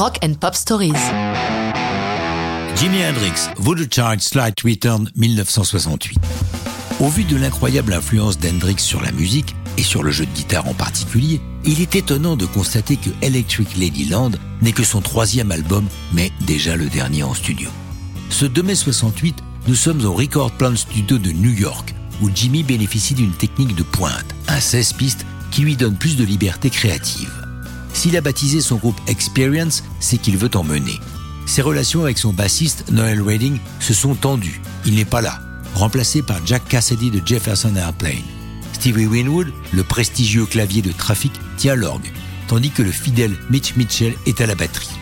Rock and Pop Stories. Jimi Hendrix, Voodoo Child Slight Return 1968. Au vu de l'incroyable influence d'Hendrix sur la musique, et sur le jeu de guitare en particulier, il est étonnant de constater que Electric Ladyland n'est que son troisième album, mais déjà le dernier en studio. Ce 2 mai 68, nous sommes au Record Plant Studio de New York, où Jimmy bénéficie d'une technique de pointe, un 16 pistes qui lui donne plus de liberté créative. S'il a baptisé son groupe Experience, c'est qu'il veut en mener. Ses relations avec son bassiste Noel Redding se sont tendues. Il n'est pas là, remplacé par Jack Cassidy de Jefferson Airplane. Stevie Winwood, le prestigieux clavier de trafic, tient l'orgue, tandis que le fidèle Mitch Mitchell est à la batterie.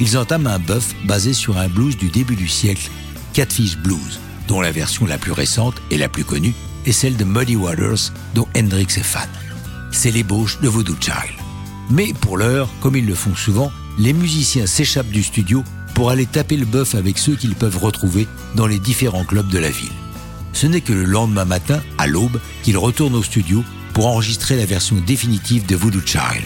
Ils entament un buff basé sur un blues du début du siècle, Catfish Blues, dont la version la plus récente et la plus connue est celle de Muddy Waters, dont Hendrix est fan. C'est l'ébauche de Voodoo Child. Mais pour l'heure, comme ils le font souvent, les musiciens s'échappent du studio pour aller taper le bœuf avec ceux qu'ils peuvent retrouver dans les différents clubs de la ville. Ce n'est que le lendemain matin, à l'aube, qu'ils retournent au studio pour enregistrer la version définitive de Voodoo Child.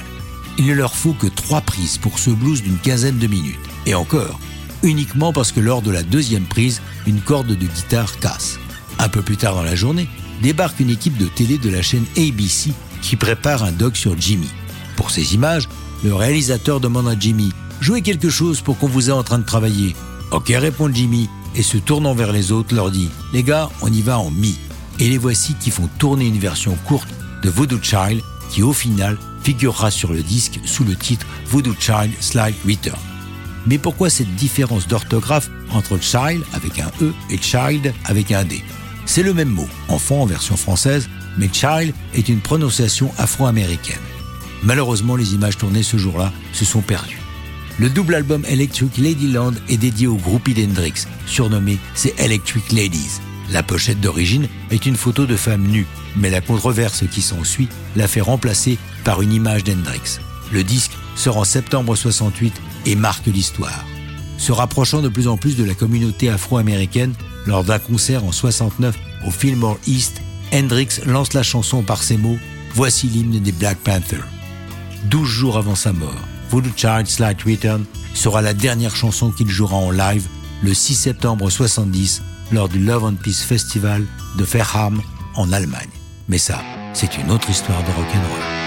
Il ne leur faut que trois prises pour ce blues d'une quinzaine de minutes. Et encore, uniquement parce que lors de la deuxième prise, une corde de guitare casse. Un peu plus tard dans la journée, débarque une équipe de télé de la chaîne ABC qui prépare un doc sur Jimmy. Pour ces images, le réalisateur demande à Jimmy Jouez quelque chose pour qu'on vous ait en train de travailler. Ok, répond Jimmy, et se tournant vers les autres leur dit Les gars, on y va en mi. Et les voici qui font tourner une version courte de Voodoo Child qui au final figurera sur le disque sous le titre Voodoo Child Slide Return. Mais pourquoi cette différence d'orthographe entre child avec un E et child avec un D? C'est le même mot, enfant en version française, mais child est une prononciation afro-américaine. Malheureusement, les images tournées ce jour-là se sont perdues. Le double album Electric Ladyland est dédié au groupe Hendrix, surnommé c'est Electric Ladies. La pochette d'origine est une photo de femme nue, mais la controverse qui s'ensuit l'a fait remplacer par une image d'Hendrix. Le disque sort en septembre 68 et marque l'histoire. Se rapprochant de plus en plus de la communauté afro-américaine, lors d'un concert en 69 au Fillmore East, Hendrix lance la chanson par ces mots Voici l'hymne des Black Panthers. Douze jours avant sa mort, Voodoo Child Slight Return sera la dernière chanson qu'il jouera en live le 6 septembre 70 lors du Love and Peace Festival de Fairham en Allemagne. Mais ça, c'est une autre histoire de rock'n'roll.